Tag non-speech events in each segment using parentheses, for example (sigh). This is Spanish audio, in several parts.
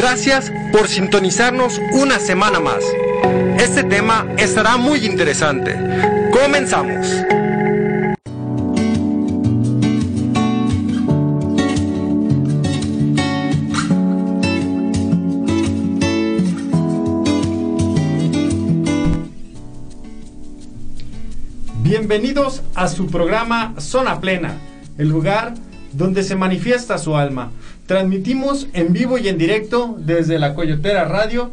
Gracias por sintonizarnos una semana más. Este tema estará muy interesante. Comenzamos. Bienvenidos a su programa Zona Plena, el lugar donde se manifiesta su alma. Transmitimos en vivo y en directo desde la Coyotera Radio,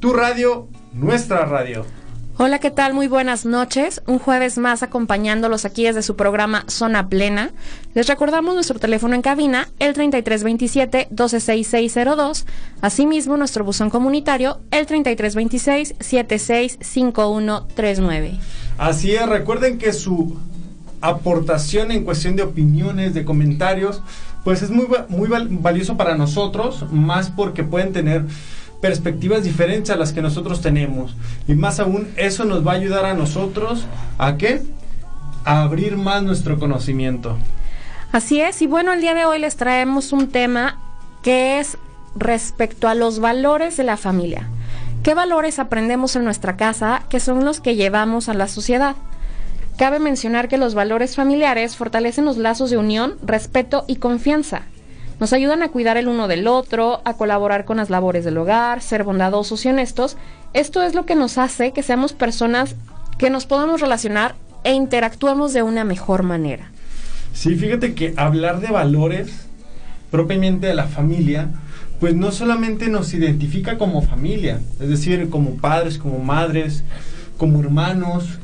tu radio, nuestra radio. Hola, ¿qué tal? Muy buenas noches. Un jueves más acompañándolos aquí desde su programa Zona Plena. Les recordamos nuestro teléfono en cabina, el 3327-126602. Asimismo, nuestro buzón comunitario, el 3326-765139. Así es, recuerden que su aportación en cuestión de opiniones, de comentarios, pues es muy, muy valioso para nosotros, más porque pueden tener perspectivas diferentes a las que nosotros tenemos. Y más aún, eso nos va a ayudar a nosotros a qué? A abrir más nuestro conocimiento. Así es, y bueno, el día de hoy les traemos un tema que es respecto a los valores de la familia. ¿Qué valores aprendemos en nuestra casa que son los que llevamos a la sociedad? Cabe mencionar que los valores familiares fortalecen los lazos de unión, respeto y confianza. Nos ayudan a cuidar el uno del otro, a colaborar con las labores del hogar, ser bondadosos y honestos. Esto es lo que nos hace que seamos personas que nos podamos relacionar e interactuemos de una mejor manera. Sí, fíjate que hablar de valores propiamente de la familia, pues no solamente nos identifica como familia, es decir, como padres, como madres, como hermanos,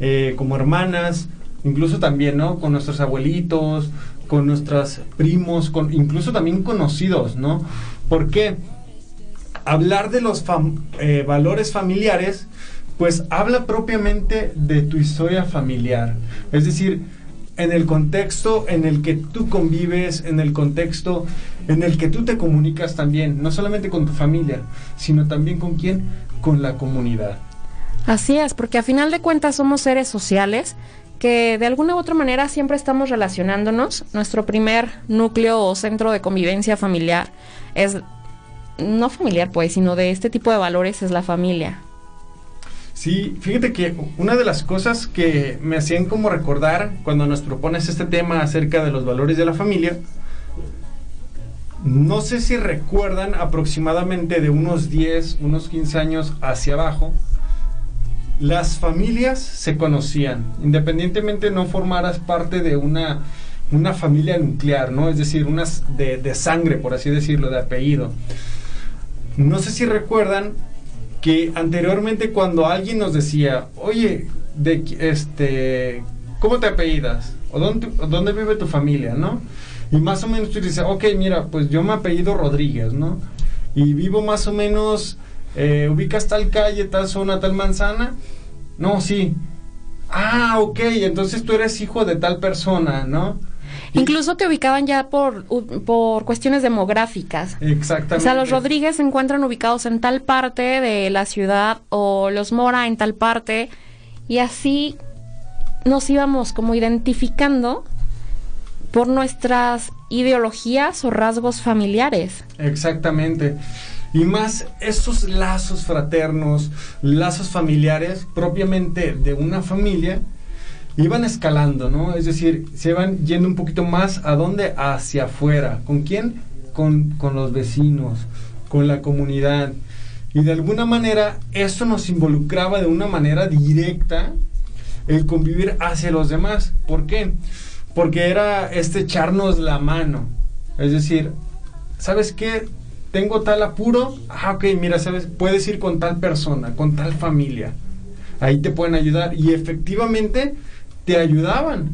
eh, como hermanas, incluso también, ¿no? Con nuestros abuelitos, con nuestros primos, con, incluso también conocidos, ¿no? Porque hablar de los eh, valores familiares, pues habla propiamente de tu historia familiar. Es decir, en el contexto en el que tú convives, en el contexto en el que tú te comunicas también, no solamente con tu familia, sino también con quién, con la comunidad. Así es, porque a final de cuentas somos seres sociales que de alguna u otra manera siempre estamos relacionándonos. Nuestro primer núcleo o centro de convivencia familiar es, no familiar pues, sino de este tipo de valores es la familia. Sí, fíjate que una de las cosas que me hacían como recordar cuando nos propones este tema acerca de los valores de la familia, no sé si recuerdan aproximadamente de unos 10, unos 15 años hacia abajo, las familias se conocían, independientemente no formaras parte de una, una familia nuclear, ¿no? Es decir, unas de, de sangre, por así decirlo, de apellido. No sé si recuerdan que anteriormente cuando alguien nos decía, oye, de, este, ¿cómo te apellidas? ¿O dónde, dónde vive tu familia, no? Y más o menos tú dices, ok, mira, pues yo me apellido Rodríguez, ¿no? Y vivo más o menos eh, ubicas tal calle, tal zona, tal manzana. No, sí. Ah, ok, entonces tú eres hijo de tal persona, ¿no? Incluso te ubicaban ya por, por cuestiones demográficas. Exactamente. O sea, los Rodríguez se encuentran ubicados en tal parte de la ciudad o los Mora en tal parte. Y así nos íbamos como identificando por nuestras ideologías o rasgos familiares. Exactamente. Y más esos lazos fraternos, lazos familiares propiamente de una familia, iban escalando, ¿no? Es decir, se iban yendo un poquito más a dónde? Hacia afuera. ¿Con quién? Con, con los vecinos, con la comunidad. Y de alguna manera eso nos involucraba de una manera directa el convivir hacia los demás. ¿Por qué? Porque era este echarnos la mano. Es decir, ¿sabes qué? Tengo tal apuro, ah, ok, mira, sabes, puedes ir con tal persona, con tal familia. Ahí te pueden ayudar. Y efectivamente te ayudaban.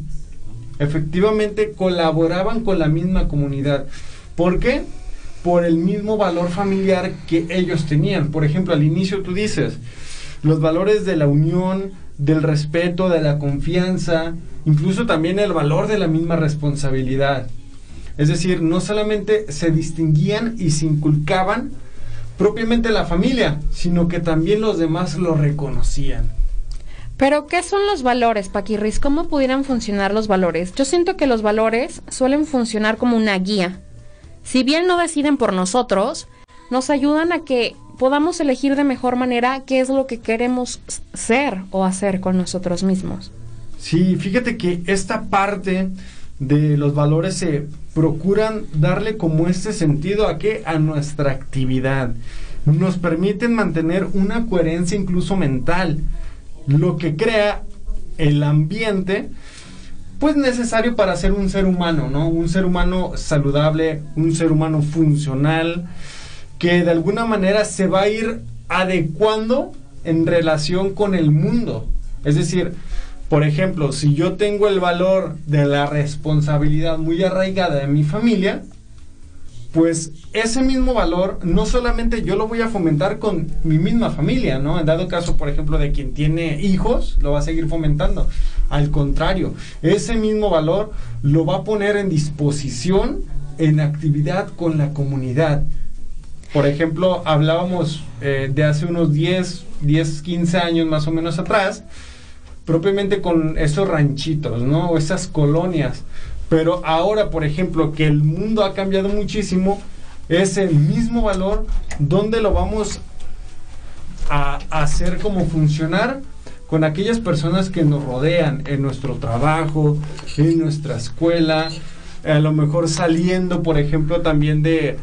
Efectivamente colaboraban con la misma comunidad. ¿Por qué? Por el mismo valor familiar que ellos tenían. Por ejemplo, al inicio tú dices, los valores de la unión, del respeto, de la confianza, incluso también el valor de la misma responsabilidad. Es decir, no solamente se distinguían y se inculcaban propiamente la familia, sino que también los demás lo reconocían. Pero, ¿qué son los valores, Paquirris? ¿Cómo pudieran funcionar los valores? Yo siento que los valores suelen funcionar como una guía. Si bien no deciden por nosotros, nos ayudan a que podamos elegir de mejor manera qué es lo que queremos ser o hacer con nosotros mismos. Sí, fíjate que esta parte de los valores se procuran darle como este sentido a qué? A nuestra actividad. Nos permiten mantener una coherencia incluso mental, lo que crea el ambiente pues necesario para ser un ser humano, ¿no? Un ser humano saludable, un ser humano funcional, que de alguna manera se va a ir adecuando en relación con el mundo. Es decir, por ejemplo, si yo tengo el valor de la responsabilidad muy arraigada de mi familia, pues ese mismo valor no solamente yo lo voy a fomentar con mi misma familia, ¿no? En dado caso, por ejemplo, de quien tiene hijos, lo va a seguir fomentando. Al contrario, ese mismo valor lo va a poner en disposición en actividad con la comunidad. Por ejemplo, hablábamos eh, de hace unos 10, 10, 15 años más o menos atrás, propiamente con esos ranchitos, ¿no? O esas colonias. Pero ahora, por ejemplo, que el mundo ha cambiado muchísimo, ese mismo valor, ¿dónde lo vamos a hacer como funcionar? Con aquellas personas que nos rodean en nuestro trabajo, en nuestra escuela, a lo mejor saliendo, por ejemplo, también de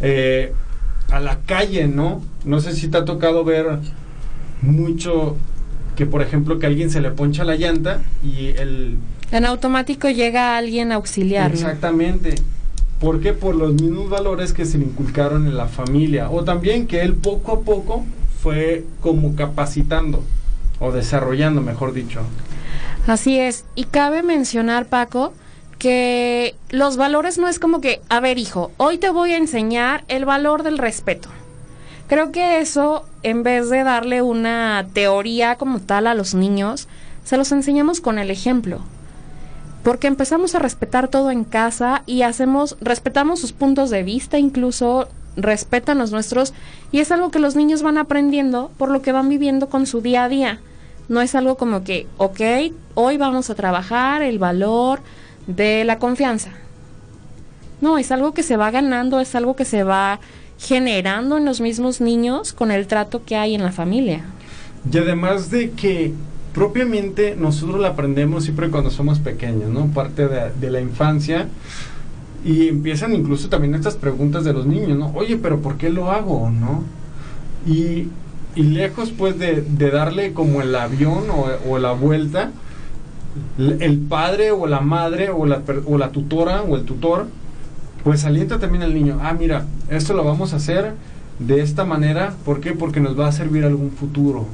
eh, a la calle, ¿no? No sé si te ha tocado ver mucho que por ejemplo que a alguien se le poncha la llanta y el... En automático llega alguien a auxiliar. Exactamente. ¿Por qué? Por los mismos valores que se le inculcaron en la familia. O también que él poco a poco fue como capacitando o desarrollando, mejor dicho. Así es. Y cabe mencionar, Paco, que los valores no es como que, a ver hijo, hoy te voy a enseñar el valor del respeto. Creo que eso, en vez de darle una teoría como tal a los niños, se los enseñamos con el ejemplo. Porque empezamos a respetar todo en casa y hacemos, respetamos sus puntos de vista, incluso respetan los nuestros, y es algo que los niños van aprendiendo por lo que van viviendo con su día a día. No es algo como que, ok, hoy vamos a trabajar el valor de la confianza. No, es algo que se va ganando, es algo que se va generando en los mismos niños con el trato que hay en la familia. Y además de que propiamente nosotros la aprendemos siempre cuando somos pequeños, ¿no? Parte de, la infancia. Y empiezan incluso también estas preguntas de los niños, ¿no? Oye, pero ¿por qué lo hago, no? Y, y lejos pues de, darle como el avión o, o, la vuelta, el padre o la madre o la, o la tutora o el tutor pues alienta también al niño, ah, mira, esto lo vamos a hacer de esta manera, ¿por qué? Porque nos va a servir algún futuro.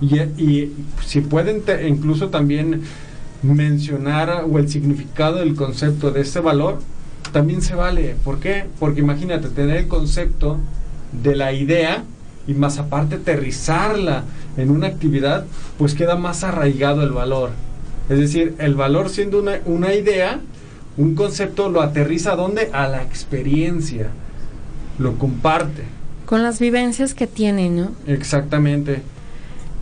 Y, si pueden incluso también mencionar o el significado del concepto de este valor, también se vale. ¿Por qué? Porque imagínate tener el concepto de la idea y más aparte aterrizarla en una actividad, pues queda más arraigado el valor. Es decir, el valor siendo una, una idea, un concepto lo aterriza a dónde? A la experiencia. Lo comparte. Con las vivencias que tiene, ¿no? Exactamente.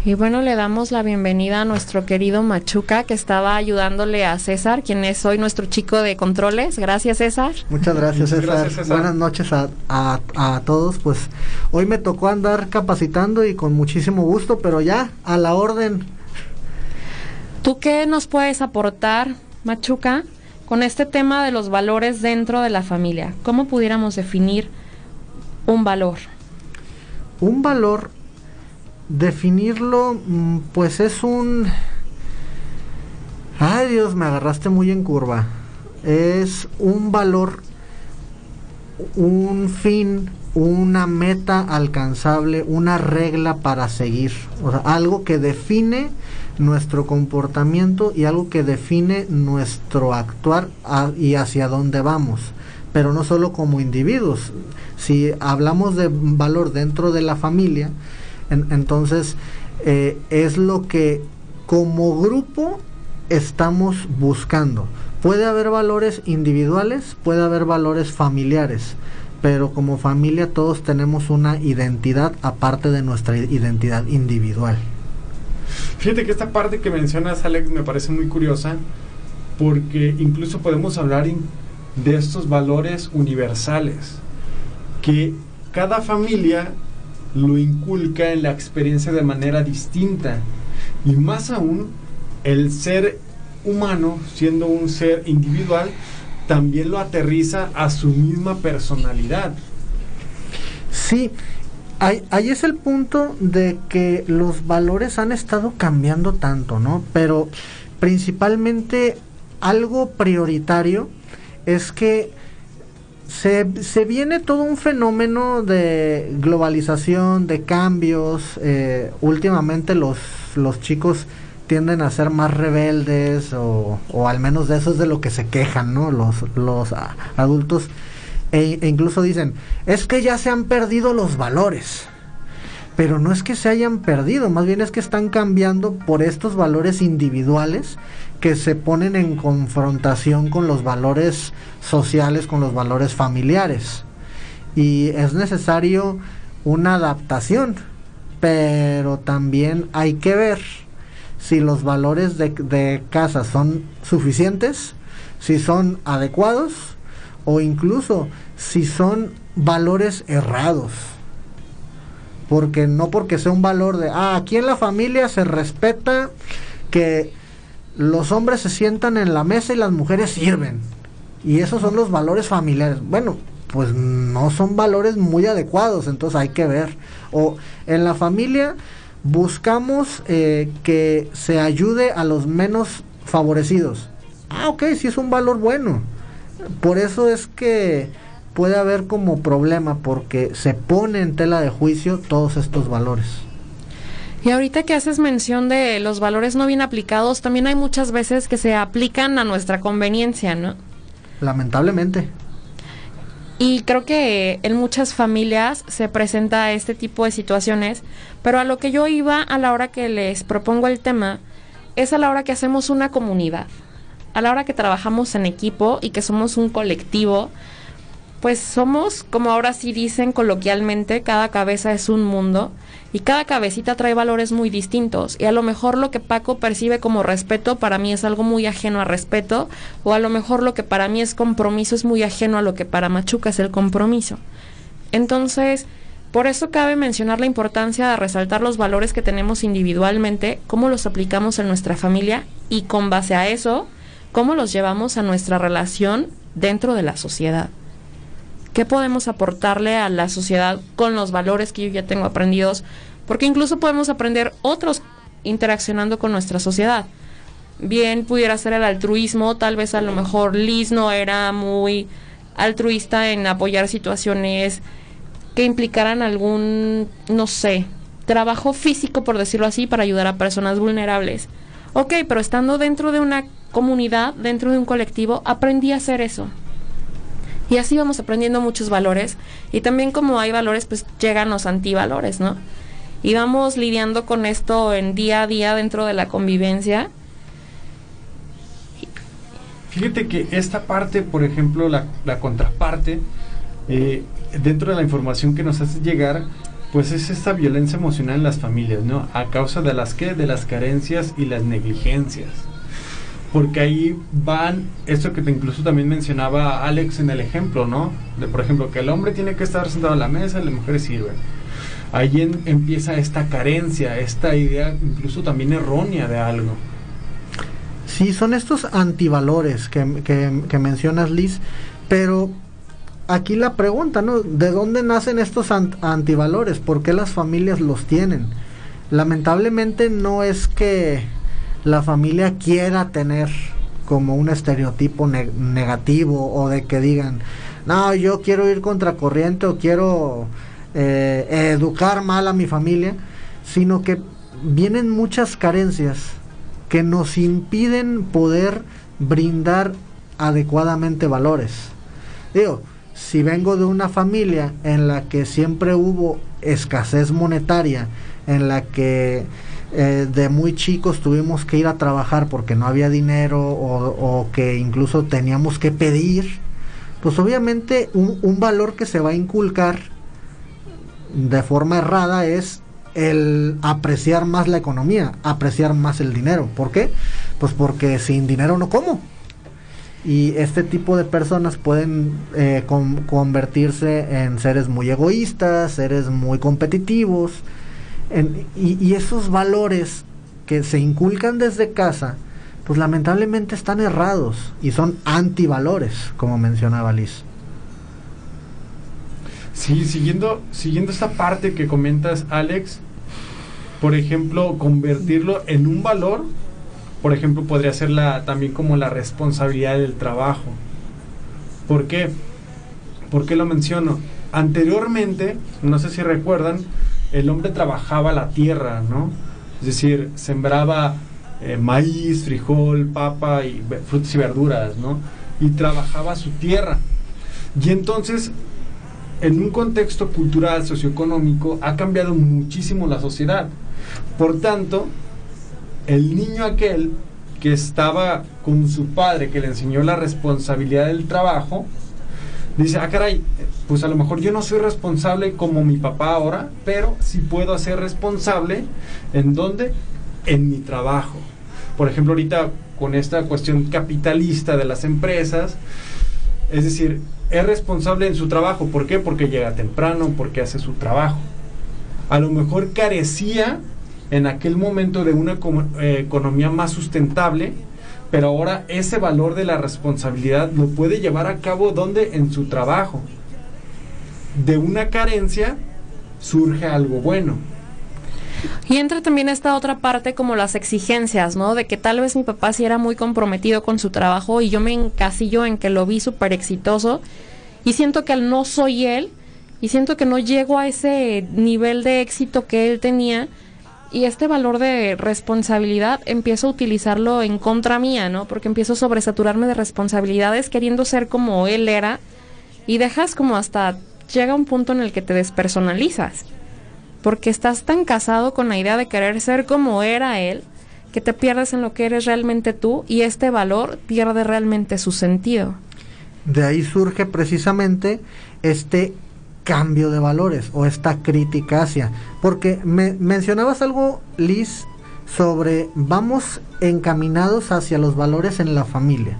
Y bueno, le damos la bienvenida a nuestro querido Machuca, que estaba ayudándole a César, quien es hoy nuestro chico de controles. Gracias, César. Muchas gracias, César. Buenas noches a, a, a, todos. Pues hoy me tocó andar capacitando y con muchísimo gusto, pero ya a la orden. ¿Tú qué nos puedes aportar, Machuca? Con este tema de los valores dentro de la familia. ¿Cómo pudiéramos definir un valor? Un valor, definirlo, mm, pues es un... Ay Dios, me agarraste muy en curva. Es un valor, un fin, una meta alcanzable, una regla para seguir. O sea, algo que define nuestro comportamiento y algo que define nuestro actuar y hacia dónde vamos. Pero no solo como individuos. Si hablamos de valor dentro de la familia, entonces eh, es lo que como grupo estamos buscando. Puede haber valores individuales, puede haber valores familiares, pero como familia todos tenemos una identidad aparte de nuestra identidad individual. Fíjate que esta parte que mencionas, Alex, me parece muy curiosa, porque incluso podemos hablar de estos valores universales, que cada familia lo inculca en la experiencia de manera distinta. Y más aún, el ser humano, siendo un ser individual, también lo aterriza a su misma personalidad. Sí, ahí, es el punto de que los valores han estado cambiando tanto, ¿no? Pero principalmente algo prioritario es que se, se, viene todo un fenómeno de globalización, de cambios. Eh, últimamente los, los chicos tienden a ser más rebeldes o, o, al menos de eso es de lo que se quejan, ¿no? Los, los adultos e, e incluso dicen, es que ya se han perdido los valores. Pero no es que se hayan perdido, más bien es que están cambiando por estos valores individuales que se ponen en confrontación con los valores sociales, con los valores familiares. Y es necesario una adaptación, pero también hay que ver si los valores de, de casa son suficientes, si son adecuados o incluso si son valores errados. Porque no porque sea un valor de, ah, aquí en la familia se respeta que los hombres se sientan en la mesa y las mujeres sirven. Y esos son los valores familiares. Bueno, pues no son valores muy adecuados, entonces hay que ver. O en la familia buscamos eh, que se ayude a los menos favorecidos. Ah, ok, sí es un valor bueno. Por eso es que puede haber como problema, porque se pone en tela de juicio todos estos valores. Y ahorita que haces mención de los valores no bien aplicados, también hay muchas veces que se aplican a nuestra conveniencia, ¿no? Lamentablemente. Y creo que en muchas familias se presenta este tipo de situaciones, pero a lo que yo iba a la hora que les propongo el tema es a la hora que hacemos una comunidad, a la hora que trabajamos en equipo y que somos un colectivo, pues somos, como ahora sí dicen coloquialmente, cada cabeza es un mundo y cada cabecita trae valores muy distintos y a lo mejor lo que Paco percibe como respeto para mí es algo muy ajeno a respeto o a lo mejor lo que para mí es compromiso es muy ajeno a lo que para Machuca es el compromiso. Entonces, por eso cabe mencionar la importancia de resaltar los valores que tenemos individualmente, cómo los aplicamos en nuestra familia y con base a eso, cómo los llevamos a nuestra relación dentro de la sociedad. ¿Qué podemos aportarle a la sociedad con los valores que yo ya tengo aprendidos? Porque incluso podemos aprender otros interaccionando con nuestra sociedad. Bien pudiera ser el altruismo, tal vez a lo mejor Liz no era muy altruista en apoyar situaciones que implicaran algún, no sé, trabajo físico, por decirlo así, para ayudar a personas vulnerables. Ok, pero estando dentro de una comunidad, dentro de un colectivo, aprendí a hacer eso. Y así vamos aprendiendo muchos valores. Y también como hay valores, pues llegan los antivalores, ¿no? Y vamos lidiando con esto en día a día dentro de la convivencia. Fíjate que esta parte, por ejemplo, la, la contraparte, eh, dentro de la información que nos hace llegar, pues es esta violencia emocional en las familias, ¿no? A causa de las que, de las carencias y las negligencias porque ahí van, esto que te incluso también mencionaba Alex en el ejemplo, ¿no? De por ejemplo, que el hombre tiene que estar sentado a la mesa y las mujeres sirven. Ahí empieza esta carencia, esta idea incluso también errónea de algo. Sí, son estos antivalores que, que, mencionas, Liz, pero aquí la pregunta, ¿no? ¿De dónde nacen estos antivalores? ¿Por qué las familias los tienen? Lamentablemente no es que la familia quiera tener como un estereotipo negativo o de que digan, no, yo quiero ir contra corriente o quiero eh, educar mal a mi familia, sino que vienen muchas carencias que nos impiden poder brindar adecuadamente valores. Digo, si vengo de una familia en la que siempre hubo escasez monetaria, en la que eh, de muy chicos tuvimos que ir a trabajar porque no había dinero o, que incluso teníamos que pedir, pues obviamente un, un, valor que se va a inculcar de forma errada es el apreciar más la economía, apreciar más el dinero. ¿Por qué? Pues porque sin dinero no como. y este tipo de personas pueden eh, convertirse en seres muy egoístas, seres muy competitivos, y, esos valores que se inculcan desde casa, pues lamentablemente están errados y son antivalores, como mencionaba Liz. Sí, siguiendo, siguiendo esta parte que comentas, Alex, por ejemplo, convertirlo en un valor por ejemplo, podría ser la, también como la responsabilidad del trabajo. ¿Por qué? ¿Por qué lo menciono? Anteriormente, no sé si recuerdan, el hombre trabajaba la tierra, ¿no? Es decir, sembraba eh, maíz, frijol, papa y frutas y verduras, ¿no? Y trabajaba su tierra. Y entonces, en un contexto cultural, socioeconómico, ha cambiado muchísimo la sociedad. Por tanto, el niño aquel que estaba con su padre, que le enseñó la responsabilidad del trabajo, dice, ah, caray, pues a lo mejor yo no soy responsable como mi papá ahora, pero sí puedo ser responsable en dónde? En mi trabajo. Por ejemplo, ahorita con esta cuestión capitalista de las empresas, es decir, es responsable en su trabajo. ¿Por qué? Porque llega temprano, porque hace su trabajo. A lo mejor carecía en aquel momento de una eh, economía más sustentable, pero ahora ese valor de la responsabilidad lo puede llevar a cabo donde en su trabajo. De una carencia surge algo bueno. Y entra también esta otra parte como las exigencias, ¿no? De que tal vez mi papá sí era muy comprometido con su trabajo y yo me encasillo en que lo vi súper exitoso y siento que no soy él y siento que no llego a ese nivel de éxito que él tenía y este valor de responsabilidad empiezo a utilizarlo en contra mía, ¿no? Porque empiezo a sobresaturarme de responsabilidades queriendo ser como él era y dejas como hasta llega un punto en el que te despersonalizas. Porque estás tan casado con la idea de querer ser como era él que te pierdes en lo que eres realmente tú y este valor pierde realmente su sentido. De ahí surge precisamente este cambio de valores o esta crítica hacia. Porque me mencionabas algo, Liz, sobre vamos encaminados hacia los valores en la familia.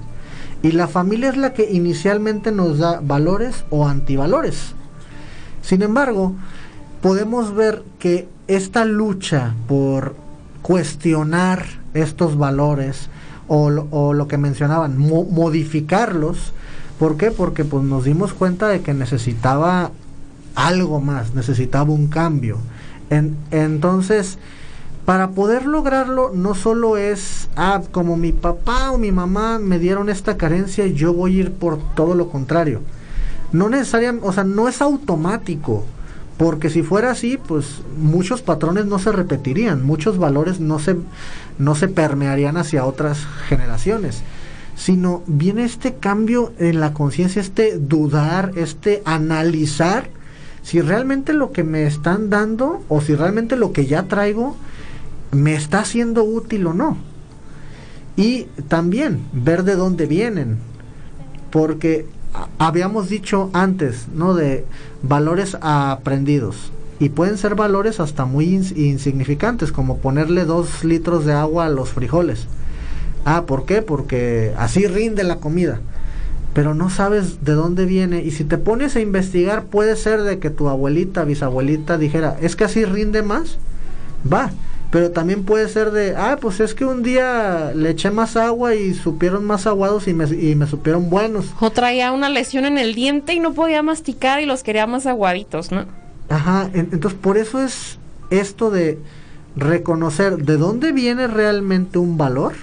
Y la familia es la que inicialmente nos da valores o antivalores. Sin embargo, podemos ver que esta lucha por cuestionar estos valores o, o lo que mencionaban, modificarlos, ¿por qué? Porque pues nos dimos cuenta de que necesitaba algo más, necesitaba un cambio. entonces, para poder lograrlo, no solo es, ah, como mi papá o mi mamá me dieron esta carencia, yo voy a ir por todo lo contrario. No necesariamente, o sea, no es automático, porque si fuera así, pues muchos patrones no se repetirían, muchos valores no se, no se permearían hacia otras generaciones sino viene este cambio en la conciencia, este dudar, este analizar si realmente lo que me están dando o si realmente lo que ya traigo me está siendo útil o no. Y también ver de dónde vienen, porque habíamos dicho antes, ¿no? De valores aprendidos. Y pueden ser valores hasta muy insignificantes, como ponerle dos litros de agua a los frijoles. Ah, ¿por qué? Porque así rinde la comida pero no sabes de dónde viene y si te pones a investigar puede ser de que tu abuelita, bisabuelita dijera, es que así rinde más, va, pero también puede ser de, ah, pues es que un día le eché más agua y supieron más aguados y me, y me supieron buenos. O traía una lesión en el diente y no podía masticar y los quería más aguaditos, ¿no? Ajá, entonces por eso es esto de reconocer de dónde viene realmente un valor,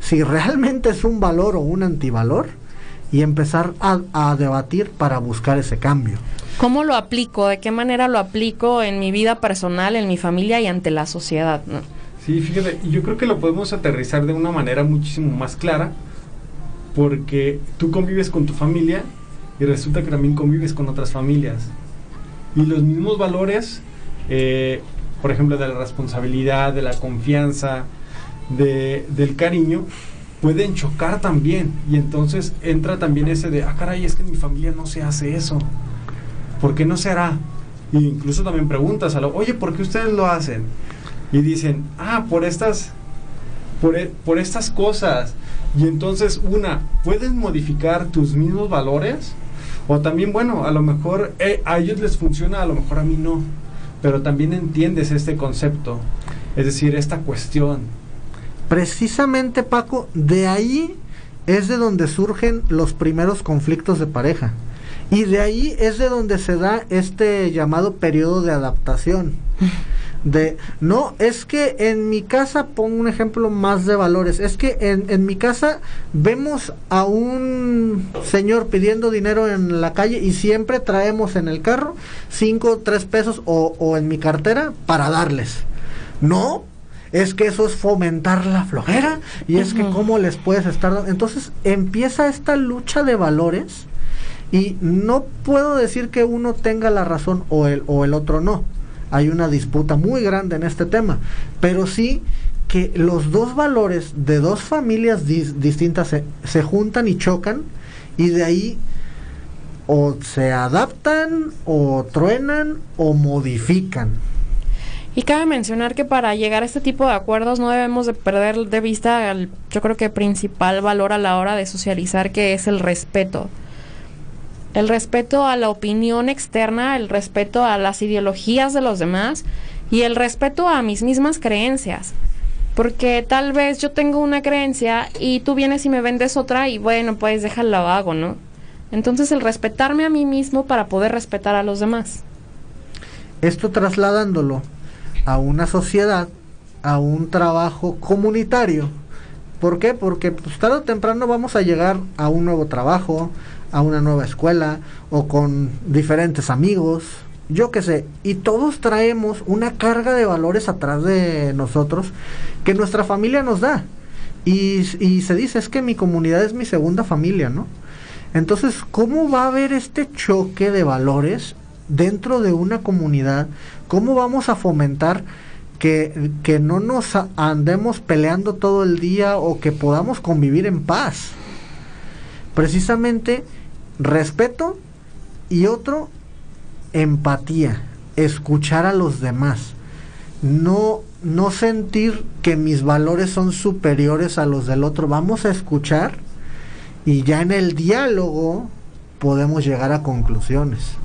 si realmente es un valor o un antivalor, y empezar a, debatir para buscar ese cambio. ¿Cómo lo aplico? ¿De qué manera lo aplico en mi vida personal, en mi familia y ante la sociedad? Sí, fíjate, yo creo que lo podemos aterrizar de una manera muchísimo más clara, porque tú convives con tu familia y resulta que también convives con otras familias. Y los mismos valores, eh, por ejemplo, de la responsabilidad, de la confianza, de, del cariño, pueden chocar también. Y entonces entra también ese de, ah, caray, es que en mi familia no se hace eso. ¿Por qué no se hará? E incluso también preguntas a lo, oye, ¿por qué ustedes lo hacen? Y dicen, ah, por estas por, e, por estas cosas. Y entonces, una, puedes modificar tus mismos valores. O también, bueno, a lo mejor eh, a ellos les funciona, a lo mejor a mí no. Pero también entiendes este concepto. Es decir, esta cuestión. Precisamente, Paco, de ahí es de donde surgen los primeros conflictos de pareja. Y de ahí es de donde se da este llamado periodo de adaptación. De, no, es que en mi casa, pongo un ejemplo más de valores, es que en, en mi casa vemos a un señor pidiendo dinero en la calle y siempre traemos en el carro cinco, tres pesos o, o en mi cartera para darles. No, es que eso es fomentar la flojera y es que cómo les puedes estar dando. Entonces empieza esta lucha de valores y no puedo decir que uno tenga la razón o el, o el otro no. Hay una disputa muy grande en este tema, pero sí que los dos valores de dos familias dis- distintas se, se juntan y chocan y de ahí o se adaptan o truenan o modifican. Y cabe mencionar que para llegar a este tipo de acuerdos no debemos de perder de vista el, yo creo que principal valor a la hora de socializar que es el respeto. El respeto a la opinión externa, el respeto a las ideologías de los demás y el respeto a mis mismas creencias. Porque tal vez yo tengo una creencia y tú vienes y me vendes otra y bueno, pues déjalo hago, ¿no? Entonces el respetarme a mí mismo para poder respetar a los demás. Esto trasladándolo a una sociedad, a un trabajo comunitario. ¿Por qué? Porque pues, tarde o temprano vamos a llegar a un nuevo trabajo, a una nueva escuela o con diferentes amigos, yo qué sé, y todos traemos una carga de valores atrás de nosotros que nuestra familia nos da. Y, y se dice, es que mi comunidad es mi segunda familia, ¿no? Entonces, ¿cómo va a haber este choque de valores dentro de una comunidad? ¿Cómo vamos a fomentar que, que no nos andemos peleando todo el día o que podamos convivir en paz? Precisamente respeto y otro, empatía, escuchar a los demás. No, no sentir que mis valores son superiores a los del otro. Vamos a escuchar y ya en el diálogo podemos llegar a conclusiones.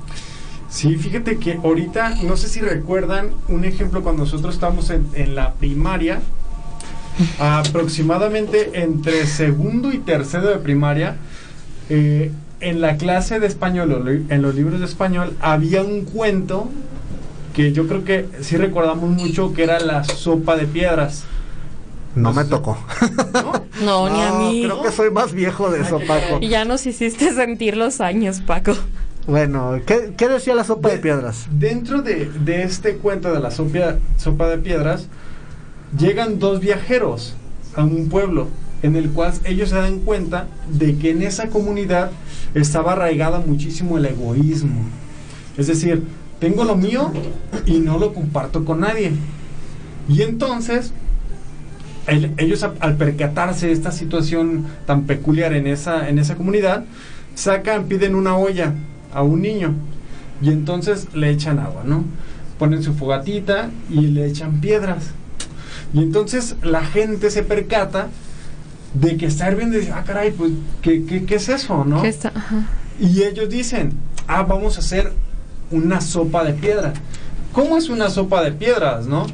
Sí, fíjate que ahorita, no sé si recuerdan un ejemplo cuando nosotros estábamos en, en la primaria, aproximadamente entre segundo y tercero de primaria, eh, en la clase de español, en los libros de español, había un cuento que yo creo que sí recordamos mucho, que era la sopa de piedras. No me tocó. ¿no? No, ni a mí. Creo que soy más viejo de eso, Paco. Ya nos hiciste sentir los años, Paco. Bueno, ¿qué, qué decía la sopa de De- piedras? Dentro de, de este cuento de la sopa, sopa de piedras, llegan dos viajeros a un pueblo en el cual ellos se dan cuenta de que en esa comunidad estaba arraigada muchísimo el egoísmo. Es decir, tengo lo mío y no lo comparto con nadie. Y entonces, el- ellos a- al percatarse de esta situación tan peculiar en esa, en esa comunidad, sacan, piden una olla a un niño y entonces le echan agua, ¿no? Ponen su fogatita y le echan piedras. Y entonces la gente se percata de que está hirviendo y dice, ah, caray, pues, ¿qué, qué, qué es eso, no? Está-. Y ellos dicen, ah, vamos a hacer una sopa de piedra. ¿Cómo es una sopa de piedras, no?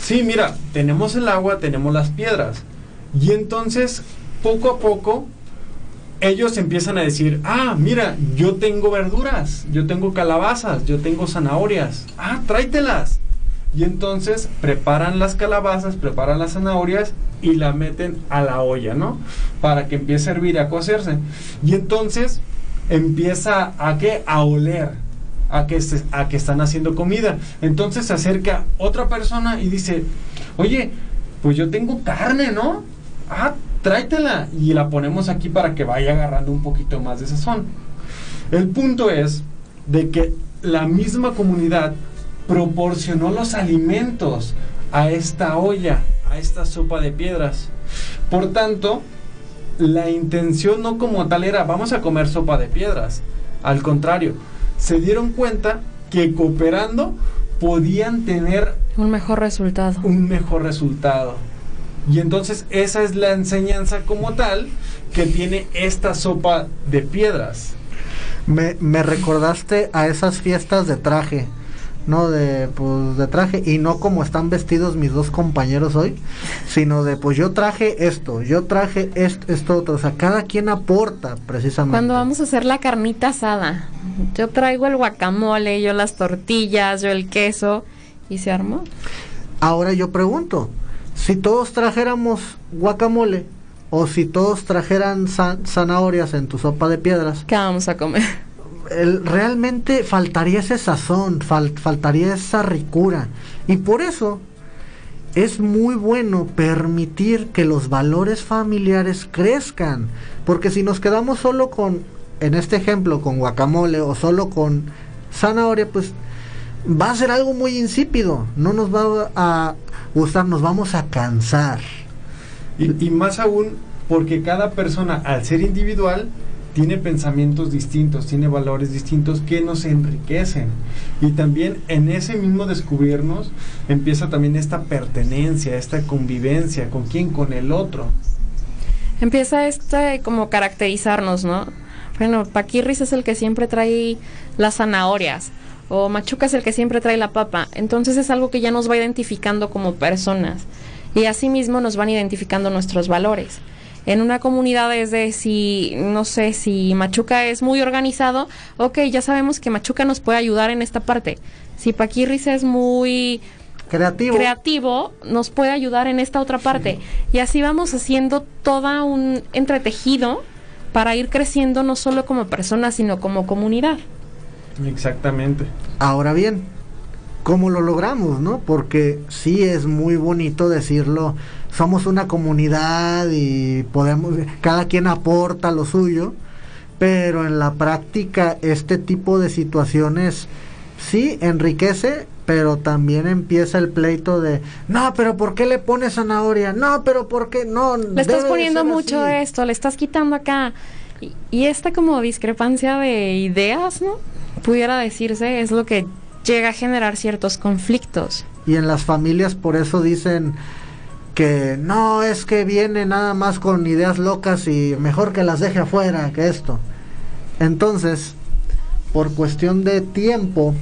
Sí, mira, tenemos el agua, tenemos las piedras. Y entonces, poco a poco, ellos empiezan a decir, ah, mira, yo tengo verduras, yo tengo calabazas, yo tengo zanahorias. Ah, tráetelas. Y entonces preparan las calabazas, preparan las zanahorias y la meten a la olla, ¿no? Para que empiece a hervir, a cocerse. Y entonces empieza a qué? A oler, a que, a que están haciendo comida. Entonces se acerca otra persona y dice, oye, pues yo tengo carne, ¿no? Ah, tráetela. Y la ponemos aquí para que vaya agarrando un poquito más de sazón. El punto es de que la misma comunidad proporcionó los alimentos a esta olla, a esta sopa de piedras. Por tanto, la intención no como tal era vamos a comer sopa de piedras. Al contrario, se dieron cuenta que cooperando podían tener Un mejor resultado. un mejor resultado. Y entonces esa es la enseñanza como tal que tiene esta sopa de piedras. Me, me recordaste a esas fiestas de traje, ¿no? De, pues, de traje, y no como están vestidos mis dos compañeros hoy, sino de, pues yo traje esto, yo traje esto, esto otro, o sea, cada quien aporta precisamente. Cuando vamos a hacer la carnita asada, yo traigo el guacamole, yo las tortillas, yo el queso, y se armó. Ahora yo pregunto, si todos trajéramos guacamole, o si todos trajeran za- zanahorias en tu sopa de piedras, ¿Qué vamos a comer? el- realmente faltaría ese sazón, fal- faltaría esa ricura. Y por eso es muy bueno permitir que los valores familiares crezcan. Porque si nos quedamos solo con, en este ejemplo, con guacamole o solo con zanahoria, pues va a ser algo muy insípido. No nos va a gustar, nos vamos a cansar. Y, y más aún porque cada persona, al ser individual, tiene pensamientos distintos, tiene valores distintos que nos enriquecen. Y también en ese mismo descubrirnos empieza también esta pertenencia, esta convivencia, con quién, con el otro. Empieza este como caracterizarnos, ¿no? Bueno, Paquirris es el que siempre trae las zanahorias o Machuca es el que siempre trae la papa. Entonces es algo que ya nos va identificando como personas y asimismo nos van identificando nuestros valores. En una comunidad es de si, no sé, si Machuca es muy organizado, ok, ya sabemos que Machuca nos puede ayudar en esta parte. Si Paquirris es muy Creativo. creativo nos puede ayudar en esta otra parte. Y así vamos haciendo todo un entretejido para ir creciendo no solo como personas, sino como comunidad. Exactamente. Ahora bien, ¿cómo lo logramos, no? Porque sí es muy bonito decirlo, somos una comunidad y podemos, cada quien aporta lo suyo, pero en la práctica este tipo de situaciones sí enriquece, pero también empieza el pleito de, no, pero ¿por qué le pones zanahoria? No, pero ¿por qué no? Le estás poniendo mucho así". esto, le estás quitando acá. Y, y esta como discrepancia de ideas, ¿no? Pudiera decirse, es lo que llega a generar ciertos conflictos. Y en las familias por eso dicen que no es que viene nada más con ideas locas y mejor que las deje afuera que esto. Entonces, por cuestión de tiempo,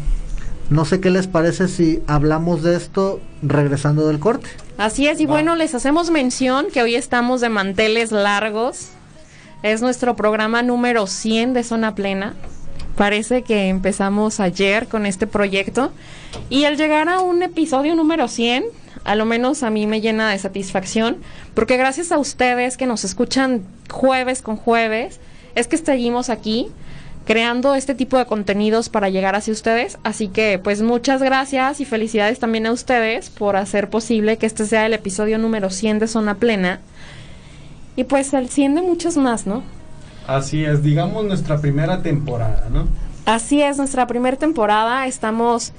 no sé qué les parece si hablamos de esto regresando del corte. Así es, y Va. bueno, les hacemos mención que hoy estamos de manteles largos. Es nuestro programa número 100 de Zona Plena. Parece que empezamos ayer con este proyecto. Y al llegar a un episodio número 100, a lo menos a mí me llena de satisfacción, porque gracias a ustedes que nos escuchan jueves con jueves, es que seguimos aquí creando este tipo de contenidos para llegar hacia ustedes. Así que pues muchas gracias y felicidades también a ustedes por hacer posible que este sea el episodio número 100 de Zona Plena. Y pues el 100 de muchos más, ¿no? Así es, digamos nuestra primera temporada, ¿no? Así es, nuestra primera temporada estamos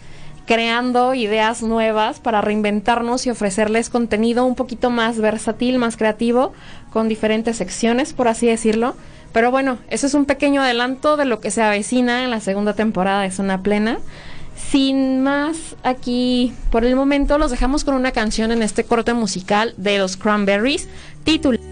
creando ideas nuevas para reinventarnos y ofrecerles contenido un poquito más versátil, más creativo, con diferentes secciones, por así decirlo. Pero bueno, eso es un pequeño adelanto de lo que se avecina en la segunda temporada de Zona Plena. Sin más, aquí por el momento los dejamos con una canción en este corte musical de los Cranberries, titulada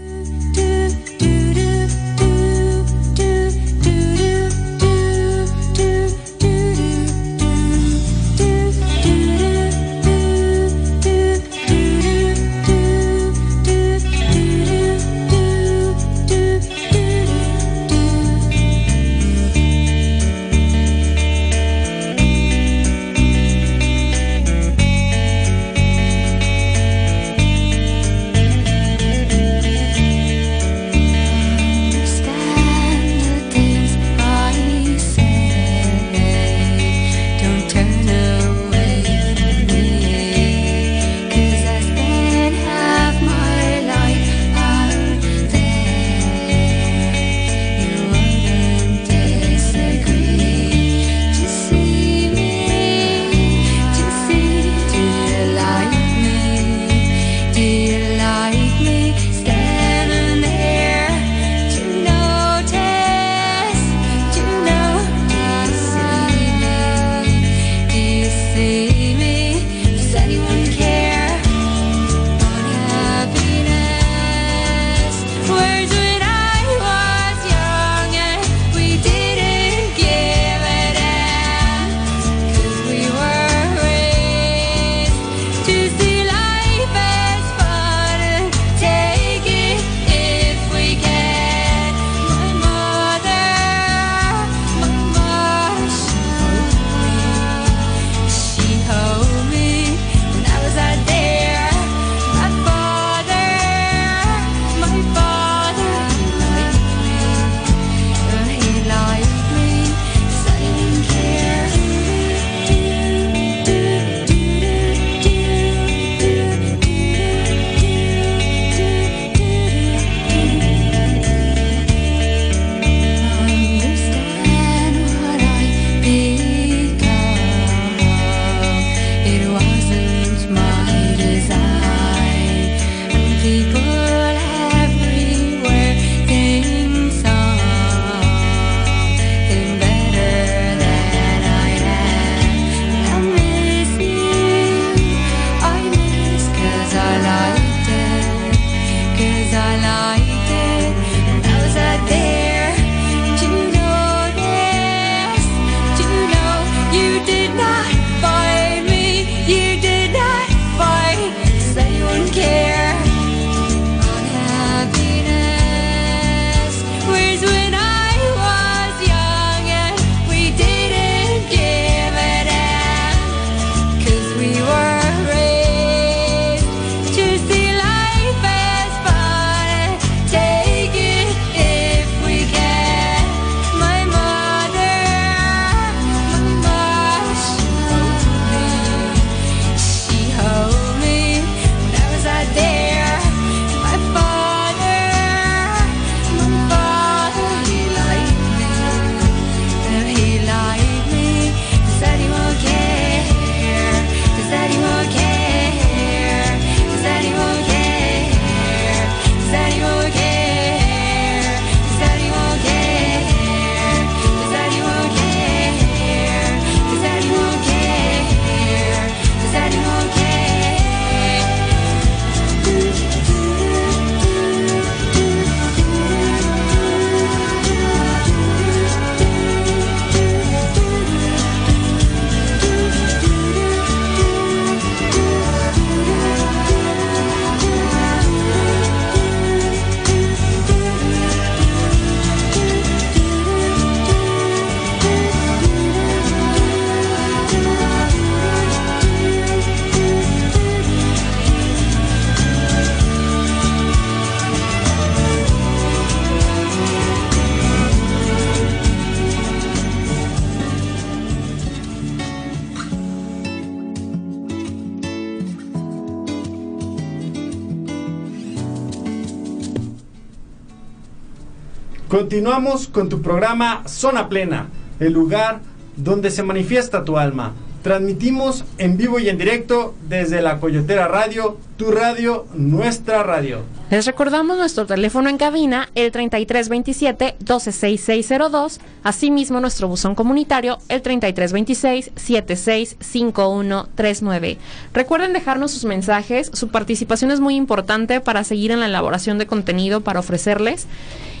Continuamos con tu programa Zona Plena, el lugar donde se manifiesta tu alma. Transmitimos en vivo y en directo desde la Coyotera Radio, tu radio, nuestra radio. Les recordamos nuestro teléfono en cabina, el 3327-126602, asimismo nuestro buzón comunitario, el 3326-765139. Recuerden dejarnos sus mensajes, su participación es muy importante para seguir en la elaboración de contenido para ofrecerles.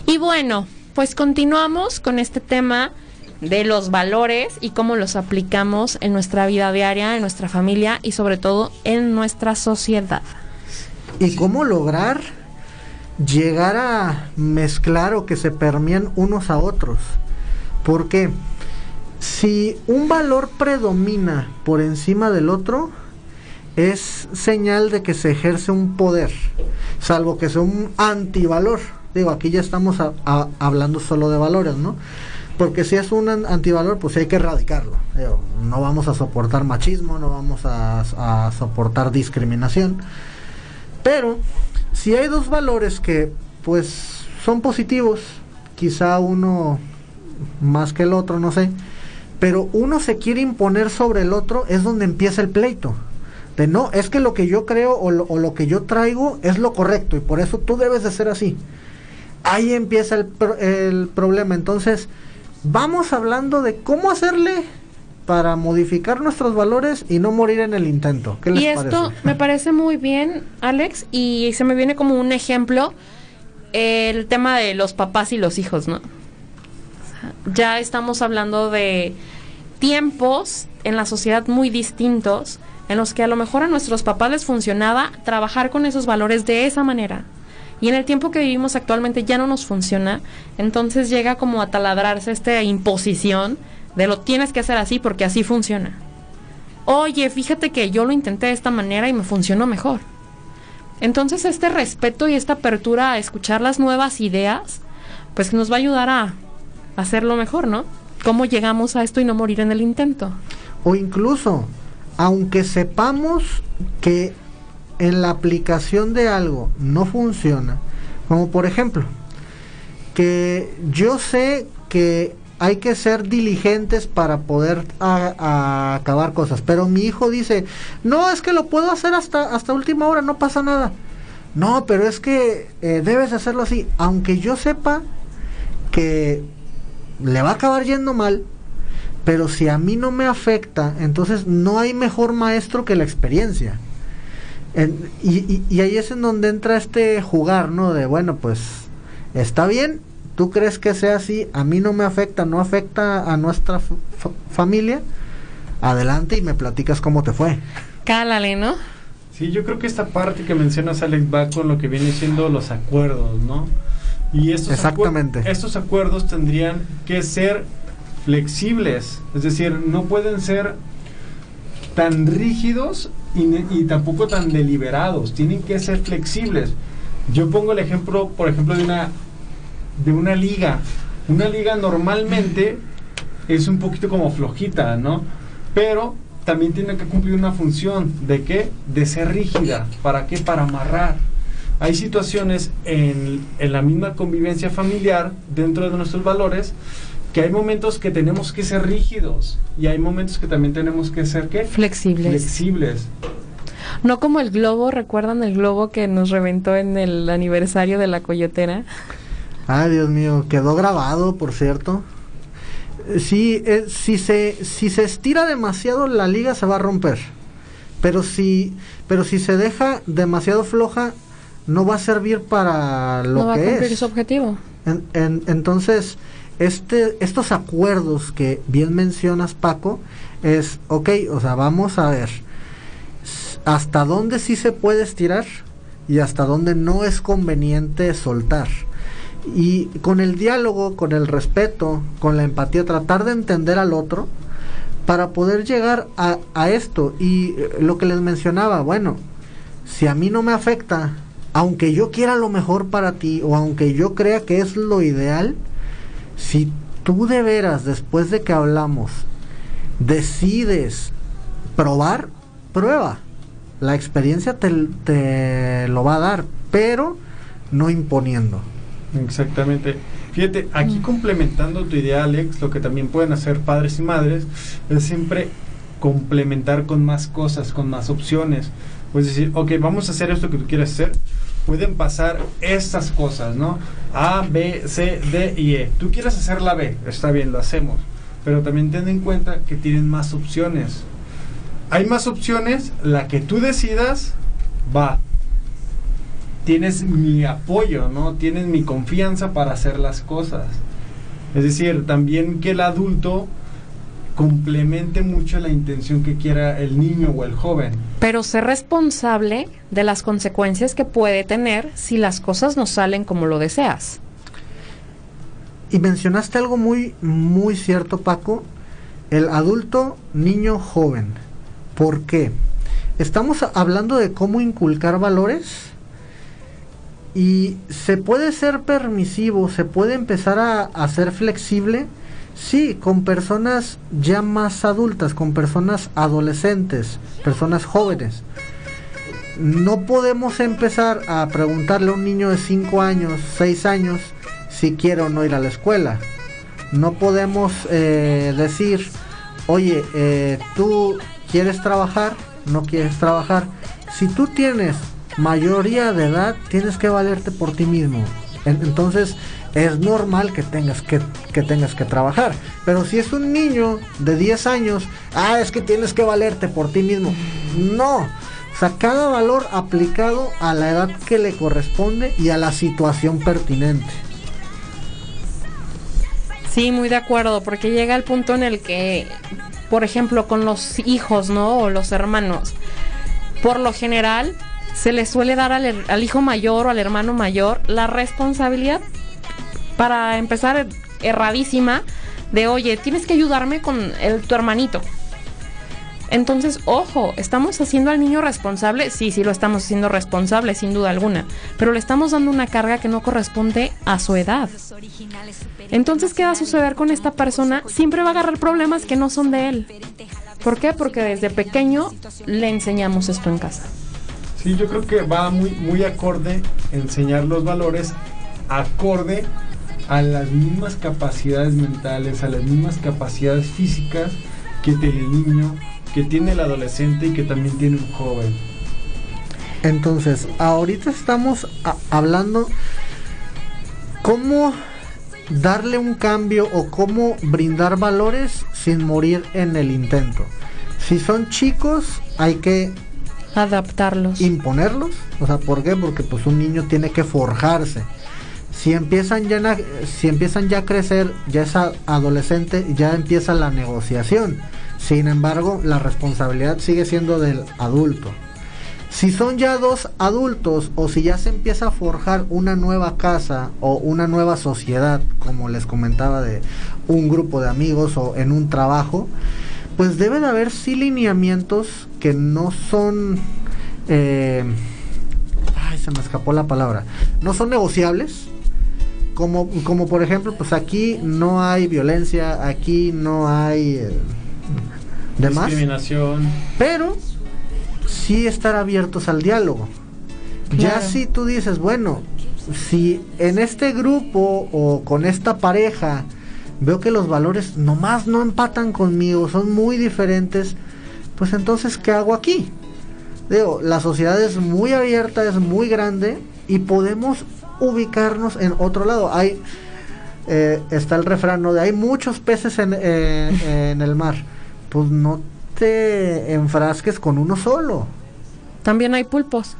Y bueno, pues continuamos con este tema de los valores y cómo los aplicamos en nuestra vida diaria, en nuestra familia y sobre todo en nuestra sociedad. Y cómo lograr llegar a mezclar o que se permeen unos a otros. Porque si un valor predomina por encima del otro, es señal de que se ejerce un poder, salvo que sea un antivalor. Digo, aquí ya estamos hablando solo de valores, ¿no? Porque si es un antivalor, pues hay que erradicarlo. no vamos a soportar machismo, no vamos a, soportar discriminación. Pero si hay dos valores que pues son positivos, quizá uno más que el otro, no sé, pero uno se quiere imponer sobre el otro, es donde empieza el pleito. De no, es que lo que yo creo o lo, que yo traigo es lo correcto y por eso tú debes de ser así. Ahí empieza el, el problema. Entonces, vamos hablando de cómo hacerle para modificar nuestros valores y no morir en el intento. ¿Qué les y esto me parece muy bien, Alex, y se me viene como un ejemplo el tema de los papás y los hijos, ¿no? Ya estamos hablando de tiempos en la sociedad muy distintos en los que a lo mejor a nuestros papás les funcionaba trabajar con esos valores de esa manera y en el tiempo que vivimos actualmente ya no nos funciona, entonces llega como a taladrarse esta imposición de lo tienes que hacer así porque así funciona. Oye, fíjate que yo lo intenté de esta manera y me funcionó mejor. Entonces este respeto y esta apertura a escuchar las nuevas ideas, pues nos va a ayudar a hacerlo mejor, ¿no? ¿Cómo llegamos a esto y no morir en el intento? O incluso, aunque sepamos que en la aplicación de algo no funciona, como por ejemplo, que yo sé que hay que ser diligentes para poder acabar cosas, pero mi hijo dice, no, es que lo puedo hacer hasta, hasta última hora, no pasa nada. No, pero es que eh, debes hacerlo así, aunque yo sepa que le va a acabar yendo mal, pero si a mí no me afecta, entonces no hay mejor maestro que la experiencia y, ahí es en donde entra este jugar, ¿no? De, bueno, pues está bien, tú crees que sea así, a mí no me afecta, no afecta a nuestra familia, adelante y me platicas cómo te fue. Cálale, ¿no? Sí, yo creo que esta parte que mencionas, Alex, va con lo que viene siendo los acuerdos, ¿no? Y estos, Exactamente. estos acuerdos tendrían que ser flexibles, es decir, no pueden ser tan rígidos y, tampoco tan deliberados, tienen que ser flexibles. Yo pongo el ejemplo, por ejemplo, de una, de una liga. Una liga normalmente es un poquito como flojita, ¿no? Pero también tiene que cumplir una función. ¿De qué? De ser rígida. ¿Para qué? Para amarrar. Hay situaciones en, en la misma convivencia familiar, dentro de nuestros valores, que hay momentos que tenemos que ser rígidos y hay momentos que también tenemos que ser ¿qué? flexibles. Flexibles. No como el globo, ¿recuerdan el globo que nos reventó en el aniversario de la coyotera? Ay, Dios mío, quedó grabado, por cierto. Eh, sí, eh, si, se, si se estira demasiado la liga se va a romper. Pero si, pero si se deja demasiado floja, no va a servir para lo no va a cumplir su objetivo. entonces, este, estos acuerdos que bien mencionas, Paco, es, ok, o sea, vamos a ver hasta dónde sí se puede estirar y hasta dónde no es conveniente soltar. Y con el diálogo, con el respeto, con la empatía, tratar de entender al otro para poder llegar a, a esto. Y lo que les mencionaba, bueno, si a mí no me afecta, aunque yo quiera lo mejor para ti o aunque yo crea que es lo ideal, si tú de veras, después de que hablamos, decides probar, prueba. La experiencia te, lo va a dar, pero no imponiendo. Exactamente. Fíjate, aquí complementando tu idea, Alex, lo que también pueden hacer padres y madres es siempre complementar con más cosas, con más opciones. Pues decir, ok, vamos a hacer esto que tú quieres hacer. Pueden pasar estas cosas, ¿no? A, B, C, D y E. Tú quieres hacer la B, está bien, lo hacemos. Pero también ten en cuenta que tienen más opciones. Hay más opciones, la que tú decidas va. Tienes mi apoyo, ¿no? Tienes mi confianza para hacer las cosas. Es decir, también que el adulto complemente mucho la intención que quiera el niño o el joven. Pero ser responsable de las consecuencias que puede tener si las cosas no salen como lo deseas. Y mencionaste algo muy, muy cierto, Paco. El adulto, niño, joven. ¿Por qué? Estamos hablando de cómo inculcar valores y se puede ser permisivo, se puede empezar a, a ser flexible Sí, con personas ya más adultas, con personas adolescentes, personas jóvenes. No podemos empezar a preguntarle a un niño de 5 años, 6 años, si quiere o no ir a la escuela. No podemos eh, decir, oye, eh, tú quieres trabajar, no quieres trabajar. Si tú tienes mayoría de edad, tienes que valerte por ti mismo. Entonces, es normal que tengas que, tengas que trabajar. Pero si es un niño de 10 años, ah, es que tienes que valerte por ti mismo. No. O sea, cada valor aplicado a la edad que le corresponde y a la situación pertinente. Sí, muy de acuerdo, porque llega el punto en el que, por ejemplo, con los hijos, ¿no? O los hermanos, por lo general se le suele dar al hijo mayor o al hermano mayor la responsabilidad para empezar erradísima de, oye, tienes que ayudarme con el, tu hermanito. Entonces, ojo, ¿estamos haciendo al niño responsable? Sí, sí lo estamos haciendo responsable, sin duda alguna, pero le estamos dando una carga que no corresponde a su edad. Entonces, ¿qué va a suceder con esta persona? Siempre va a agarrar problemas que no son de él. ¿Por qué? Porque desde pequeño le enseñamos esto en casa. Sí, yo creo que va muy, muy acorde enseñar los valores, acorde a las mismas capacidades mentales, a las mismas capacidades físicas que tiene el niño, que tiene el adolescente y que también tiene un joven. Entonces, ahorita estamos hablando cómo darle un cambio o cómo brindar valores sin morir en el intento. Si son chicos, hay que adaptarlos, imponerlos. O sea, ¿por qué? Porque pues un niño tiene que forjarse si empiezan ya si empiezan ya a crecer, ya es adolescente, ya empieza la negociación. Sin embargo, la responsabilidad sigue siendo del adulto. Si son ya dos adultos o si ya se empieza a forjar una nueva casa o una nueva sociedad, como les comentaba de un grupo de amigos o en un trabajo, pues debe de haber sí lineamientos que no son... Eh, ay, se me escapó la palabra. No son negociables, como, como por ejemplo, pues aquí no hay violencia, aquí no hay eh, demás. Discriminación. Pero sí estar abiertos al diálogo. Ya si tú dices, bueno, si en este grupo o con esta pareja veo que los valores nomás no empatan conmigo, son muy diferentes, pues entonces, ¿qué hago aquí? Digo, la sociedad es muy abierta, es muy grande y podemos ubicarnos en otro lado. Hay, eh, está el refrán de hay muchos peces en, eh, en el mar. Pues no te enfrasques con uno solo. También hay pulpos.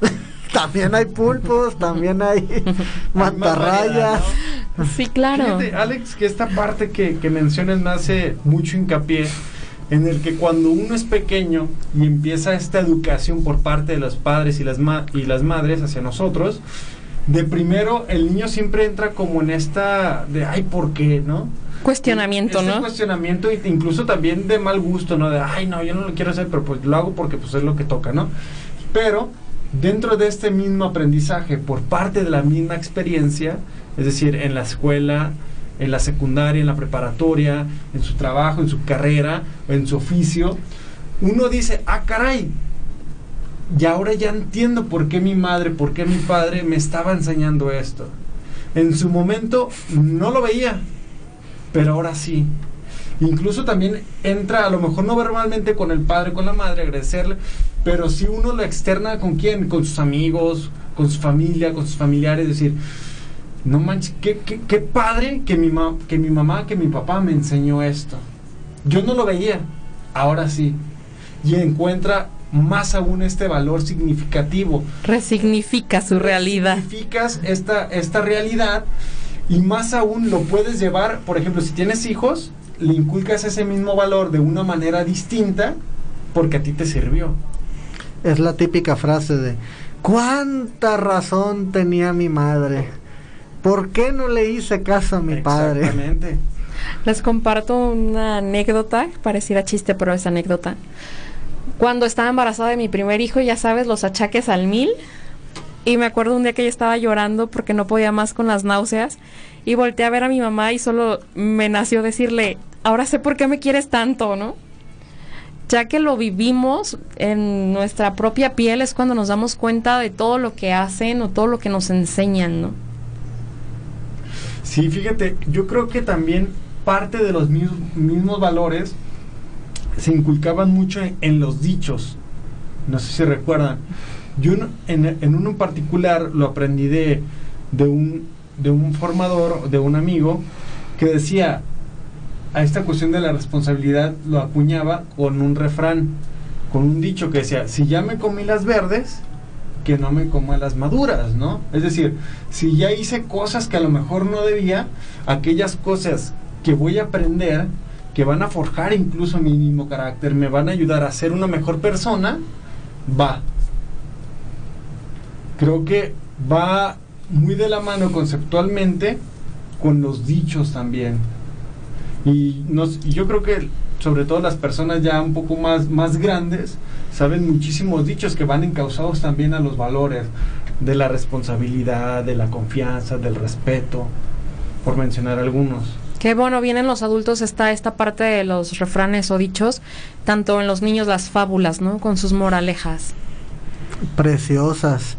(laughs) también hay pulpos, también hay (laughs) mantarrayas. Sí, claro. Alex, que esta parte que, que mencionas me hace mucho hincapié en el que cuando uno es pequeño y empieza esta educación por parte de los padres y las, y las madres hacia nosotros, de primero el niño siempre entra como en esta de ay por qué no cuestionamiento este no cuestionamiento e incluso también de mal gusto no de ay no yo no lo quiero hacer pero pues lo hago porque pues es lo que toca no pero dentro de este mismo aprendizaje por parte de la misma experiencia es decir en la escuela en la secundaria en la preparatoria en su trabajo en su carrera en su oficio uno dice ah caray y ahora ya entiendo por qué mi madre, por qué mi padre me estaba enseñando esto. En su momento no lo veía, pero ahora sí. Incluso también entra, a lo mejor no verbalmente con el padre, con la madre, agradecerle, pero si uno lo externa con quién, con sus amigos, con su familia, con sus familiares, decir, no manches, qué, qué, qué padre que mi, ma que mi mamá, que mi papá me enseñó esto. Yo no lo veía, ahora sí. Y encuentra más aún este valor significativo. Resignifica su realidad. Resignificas esta, esta realidad y más aún lo puedes llevar, por ejemplo, si tienes hijos, le inculcas ese mismo valor de una manera distinta porque a ti te sirvió. Es la típica frase de, ¿cuánta razón tenía mi madre? ¿Por qué no le hice caso a mi padre? Exactamente. Les comparto una anécdota, pareciera chiste, pero es anécdota. Cuando estaba embarazada de mi primer hijo, ya sabes, los achaques al mil. Y me acuerdo un día que ella estaba llorando porque no podía más con las náuseas. Y volteé a ver a mi mamá y solo me nació decirle, ahora sé por qué me quieres tanto, ¿no? Ya que lo vivimos en nuestra propia piel es cuando nos damos cuenta de todo lo que hacen o todo lo que nos enseñan, ¿no? Sí, fíjate, yo creo que también parte de los mismos, mismos valores se inculcaban mucho en, los dichos. No sé si recuerdan. Yo en, en uno en particular lo aprendí de, de, un, de un formador, de un amigo, que decía, a esta cuestión de la responsabilidad lo acuñaba con un refrán, con un dicho que decía, si ya me comí las verdes, que no me coma las maduras, ¿no? Es decir, si ya hice cosas que a lo mejor no debía, aquellas cosas que voy a aprender, que van a forjar incluso mi mismo carácter, me van a ayudar a ser una mejor persona, va. Creo que va muy de la mano conceptualmente con los dichos también. Y, nos, y yo creo que sobre todo las personas ya un poco más, más grandes saben muchísimos dichos que van encausados también a los valores de la responsabilidad, de la confianza, del respeto, por mencionar algunos. Qué bueno, bien en los adultos está esta parte de los refranes o dichos, tanto en los niños las fábulas, ¿no? Con sus moralejas. Preciosas.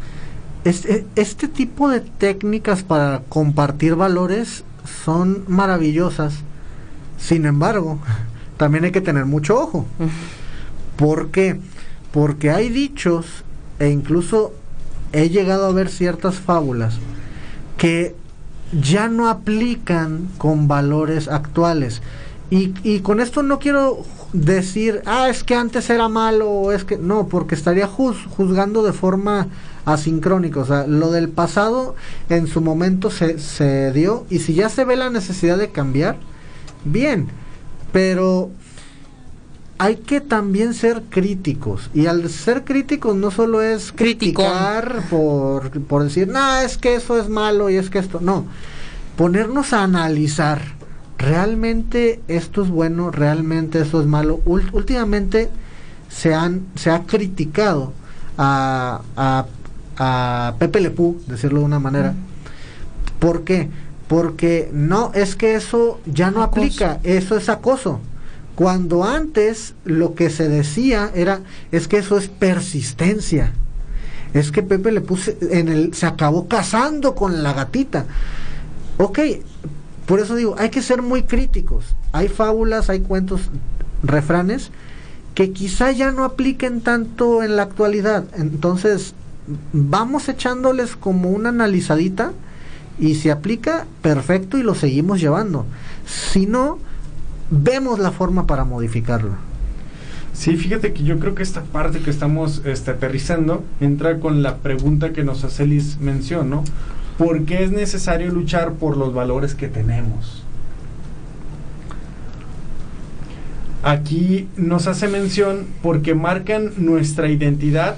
Este, este tipo de técnicas para compartir valores son maravillosas. Sin embargo, (laughs) también hay que tener mucho ojo. ¿Por qué? Porque hay dichos e incluso he llegado a ver ciertas fábulas que ya no aplican con valores actuales. Y, y, con esto no quiero decir, ah, es que antes era malo, o es que no, porque estaría juz, juzgando de forma asincrónica. O sea, lo del pasado en su momento se, se dio, y si ya se ve la necesidad de cambiar, bien, pero hay que también ser críticos. Y al ser críticos no solo es criticar por, por decir, no, es que eso es malo y es que esto. No. Ponernos a analizar. ¿Realmente esto es bueno? ¿Realmente esto es malo? últimamente se, han, se ha criticado a, a, a Pepe Lepú, decirlo de una manera. ¿Por qué? Porque no, es que eso ya no acoso. aplica, eso es acoso. Cuando antes lo que se decía era, es que eso es persistencia. Es que Pepe le puse en el, se acabó casando con la gatita. Ok, por eso digo, hay que ser muy críticos. Hay fábulas, hay cuentos, refranes que quizá ya no apliquen tanto en la actualidad. Entonces, vamos echándoles como una analizadita y si aplica, perfecto y lo seguimos llevando. Si no, vemos la forma para modificarlo. Sí, fíjate que yo creo que esta parte que estamos este, aterrizando entra con la pregunta que nos hace Liz mención, ¿no? ¿Por qué es necesario luchar por los valores que tenemos? Aquí nos hace mención porque marcan nuestra identidad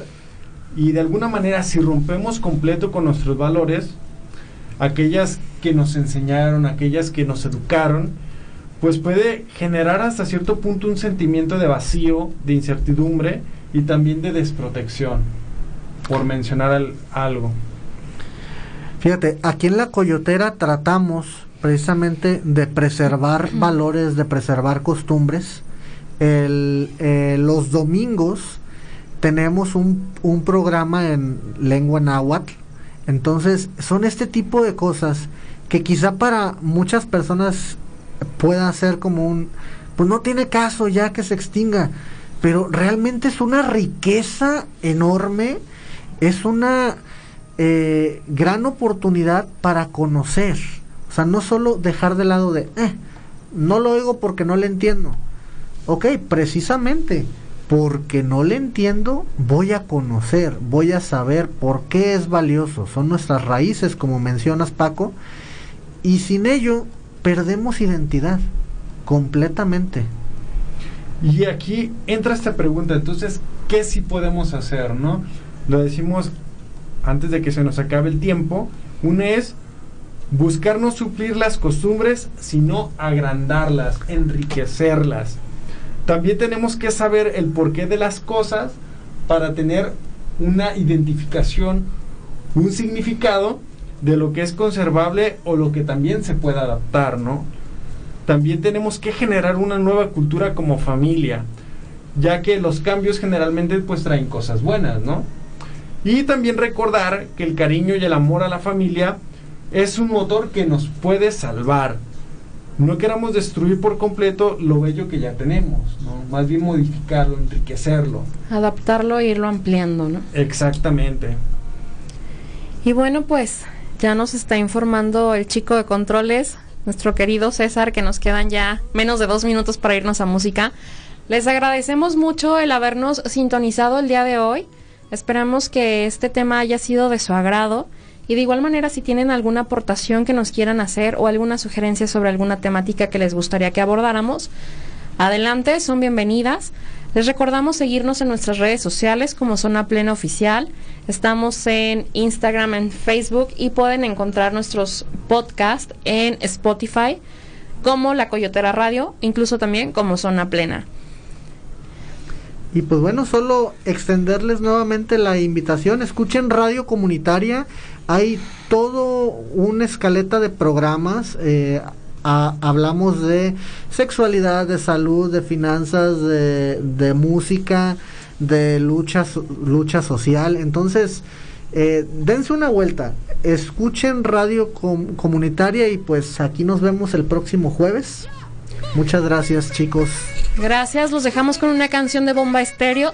y de alguna manera si rompemos completo con nuestros valores, aquellas que nos enseñaron, aquellas que nos educaron, pues puede generar hasta cierto punto un sentimiento de vacío, de incertidumbre y también de desprotección, por mencionar al, algo. Fíjate, aquí en la Coyotera tratamos precisamente de preservar valores, de preservar costumbres. El, eh, los domingos tenemos un, un programa en lengua náhuatl Entonces, son este tipo de cosas que quizá para muchas personas pueda ser como un, pues no tiene caso ya que se extinga, pero realmente es una riqueza enorme, es una eh, gran oportunidad para conocer, o sea, no solo dejar de lado de, eh, no lo oigo porque no le entiendo. Ok, precisamente porque no le entiendo, voy a conocer, voy a saber por qué es valioso. Son nuestras raíces, como mencionas Paco, y sin ello perdemos identidad completamente. Y aquí entra esta pregunta, entonces, ¿qué sí podemos hacer, no? Lo decimos antes de que se nos acabe el tiempo. Una es buscar no suplir las costumbres, sino agrandarlas, enriquecerlas. También tenemos que saber el porqué de las cosas para tener una identificación, un significado de lo que es conservable o lo que también se puede adaptar, ¿no? También tenemos que generar una nueva cultura como familia, ya que los cambios generalmente pues traen cosas buenas, ¿no? Y también recordar que el cariño y el amor a la familia es un motor que nos puede salvar. No queramos destruir por completo lo bello que ya tenemos, ¿no? Más bien modificarlo, enriquecerlo. Adaptarlo e irlo ampliando, ¿no? Exactamente. Y bueno, pues ya nos está informando el chico de controles, nuestro querido César, que nos quedan ya menos de dos minutos para irnos a música. Les agradecemos mucho el habernos sintonizado el día de hoy. Esperamos que este tema haya sido de su agrado. Y de igual manera, si tienen alguna aportación que nos quieran hacer o alguna sugerencia sobre alguna temática que les gustaría que abordáramos, adelante, son bienvenidas. Les recordamos seguirnos en nuestras redes sociales como Zona Plena Oficial. Estamos en Instagram, en Facebook y pueden encontrar nuestros podcasts en Spotify como La Coyotera Radio, incluso también como Zona Plena. Y pues bueno, solo extenderles nuevamente la invitación. Escuchen Radio Comunitaria. Hay todo una escaleta de programas. Eh, hablamos de sexualidad, de salud, de finanzas, de, música, de lucha, lucha social. Entonces, eh, dense una vuelta. Escuchen Radio Comunitaria y pues aquí nos vemos el próximo jueves. Muchas gracias, chicos. Gracias, los dejamos con una canción de Bomba Estéreo.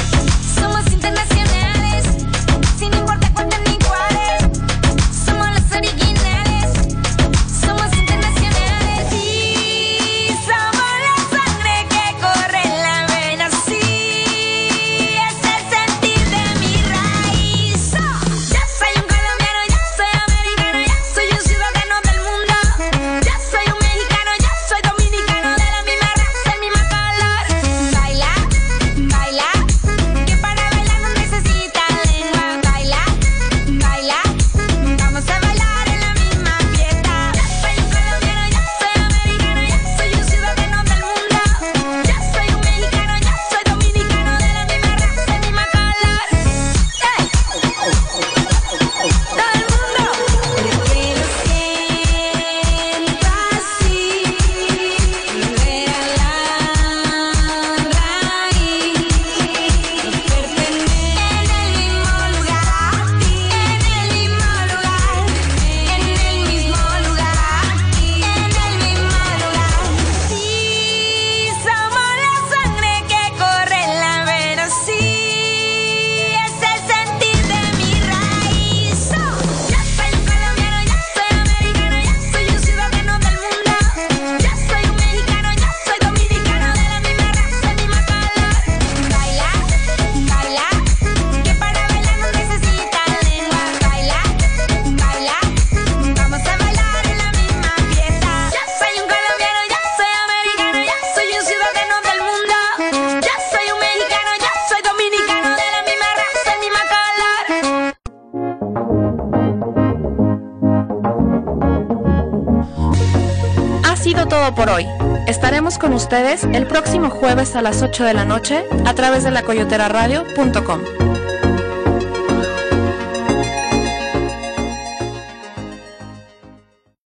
El próximo jueves a las 8 de la noche a través de la coyoteraradio.com.